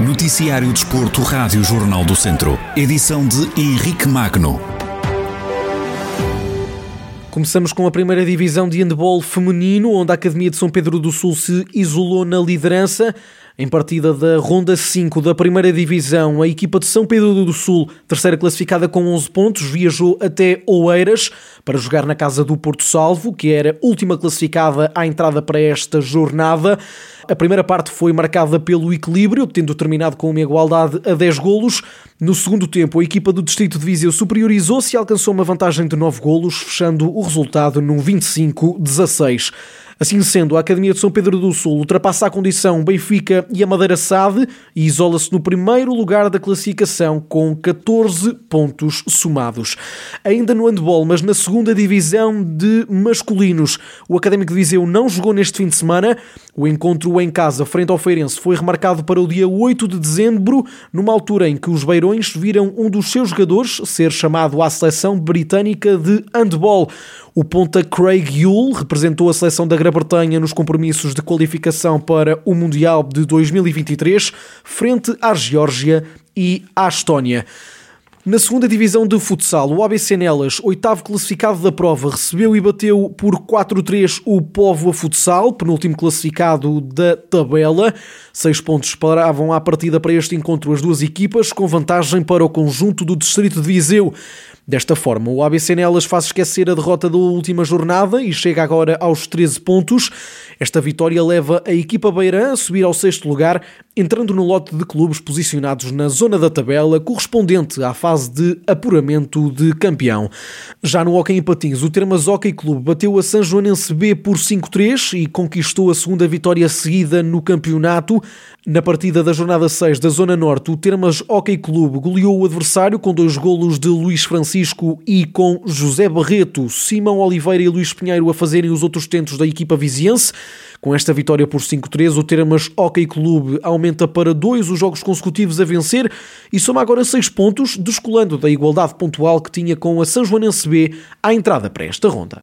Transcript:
Noticiário Desporto, Rádio Jornal do Centro. Edição de Henrique Magno. Começamos com a primeira divisão de handball feminino, onde a Academia de São Pedro do Sul se isolou na liderança. Em partida da Ronda 5 da primeira divisão, a equipa de São Pedro do Sul, terceira classificada com 11 pontos, viajou até Oeiras para jogar na casa do Porto Salvo, que era última classificada à entrada para esta jornada. A primeira parte foi marcada pelo equilíbrio, tendo terminado com uma igualdade a 10 golos. No segundo tempo, a equipa do Distrito de Viseu superiorizou-se e alcançou uma vantagem de 9 golos, fechando o resultado num 25-16. Assim sendo, a Academia de São Pedro do Sul ultrapassa a condição Benfica e a Madeira SAD e isola-se no primeiro lugar da classificação com 14 pontos somados. Ainda no handball, mas na segunda divisão de masculinos, o Académico de Viseu não jogou neste fim de semana. O encontro em casa, frente ao Feirense, foi remarcado para o dia 8 de dezembro, numa altura em que os beirões viram um dos seus jogadores ser chamado à seleção britânica de handball. O ponta Craig Yule representou a seleção da Grã-Bretanha nos compromissos de qualificação para o Mundial de 2023, frente à Geórgia e à Estónia. Na segunda divisão de futsal, o ABC Nelas, oitavo classificado da prova, recebeu e bateu por 4-3 o Povo a Futsal, penúltimo classificado da tabela. Seis pontos paravam à partida para este encontro as duas equipas, com vantagem para o conjunto do Distrito de Viseu. Desta forma, o ABC Nelas faz esquecer a derrota da última jornada e chega agora aos 13 pontos. Esta vitória leva a equipa beirã a subir ao sexto lugar, entrando no lote de clubes posicionados na zona da tabela correspondente à fase de apuramento de campeão. Já no Hockey em Patins, o Termas Hockey Clube bateu a São Joanense B por 5-3 e conquistou a segunda vitória seguida no campeonato. Na partida da jornada 6 da Zona Norte, o Termas Hockey Clube goleou o adversário com dois golos de Luís Francisco e com José Barreto, Simão Oliveira e Luís Pinheiro a fazerem os outros tentos da equipa viziense. Com esta vitória por 5-3, o Termas Hockey Clube aumenta para dois os jogos consecutivos a vencer e soma agora 6 pontos, descolando da igualdade pontual que tinha com a São Joanense B à entrada para esta ronda.